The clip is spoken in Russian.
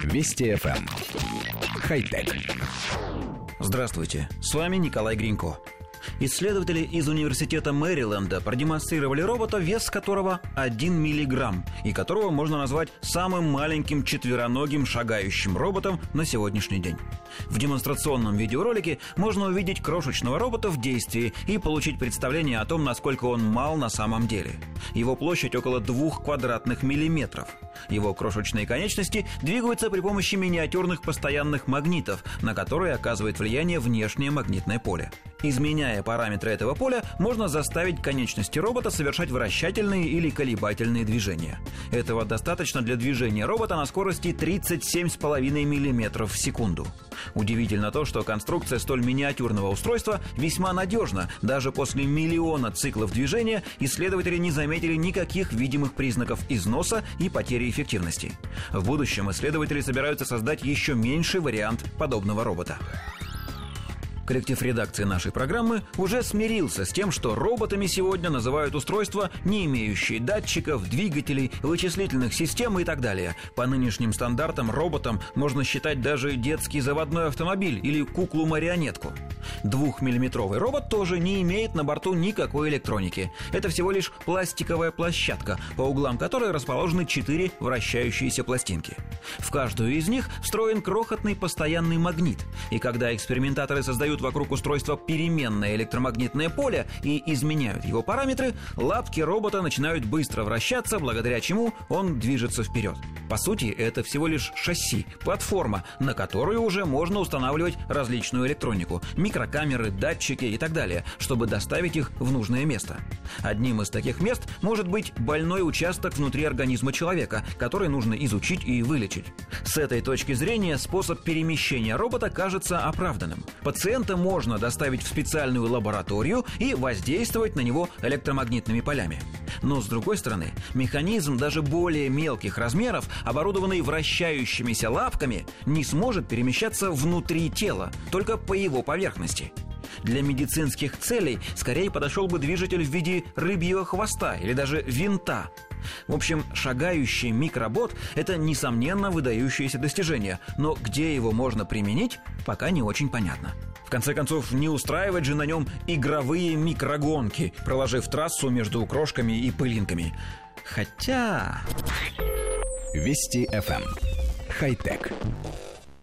Вести FM. Эм. Хай-тек. Здравствуйте, с вами Николай Гринько. Исследователи из Университета Мэриленда продемонстрировали робота, вес которого 1 миллиграмм, и которого можно назвать самым маленьким четвероногим шагающим роботом на сегодняшний день. В демонстрационном видеоролике можно увидеть крошечного робота в действии и получить представление о том, насколько он мал на самом деле. Его площадь около двух квадратных миллиметров. Его крошечные конечности двигаются при помощи миниатюрных постоянных магнитов, на которые оказывает влияние внешнее магнитное поле. Изменяя параметры этого поля, можно заставить конечности робота совершать вращательные или колебательные движения. Этого достаточно для движения робота на скорости 37,5 мм в секунду. Удивительно то, что конструкция столь миниатюрного устройства весьма надежна. Даже после миллиона циклов движения исследователи не заметили никаких видимых признаков износа и потери эффективности. В будущем исследователи собираются создать еще меньший вариант подобного робота. Коллектив редакции нашей программы уже смирился с тем, что роботами сегодня называют устройства, не имеющие датчиков, двигателей, вычислительных систем и так далее. По нынешним стандартам роботом можно считать даже детский заводной автомобиль или куклу-марионетку. Двухмиллиметровый робот тоже не имеет на борту никакой электроники. Это всего лишь пластиковая площадка, по углам которой расположены четыре вращающиеся пластинки. В каждую из них встроен крохотный постоянный магнит. И когда экспериментаторы создают вокруг устройства переменное электромагнитное поле и изменяют его параметры, лапки робота начинают быстро вращаться, благодаря чему он движется вперед. По сути, это всего лишь шасси, платформа, на которую уже можно устанавливать различную электронику, микрокамеры, датчики и так далее, чтобы доставить их в нужное место. Одним из таких мест может быть больной участок внутри организма человека, который нужно изучить и вылечить. С этой точки зрения способ перемещения робота кажется оправданным. Пациент пациента можно доставить в специальную лабораторию и воздействовать на него электромагнитными полями. Но с другой стороны, механизм даже более мелких размеров, оборудованный вращающимися лапками, не сможет перемещаться внутри тела, только по его поверхности. Для медицинских целей скорее подошел бы движитель в виде рыбьего хвоста или даже винта. В общем, шагающий микробот – это, несомненно, выдающееся достижение, но где его можно применить, пока не очень понятно конце концов, не устраивать же на нем игровые микрогонки, проложив трассу между крошками и пылинками. Хотя... Вести FM. Эм. Хай-тек.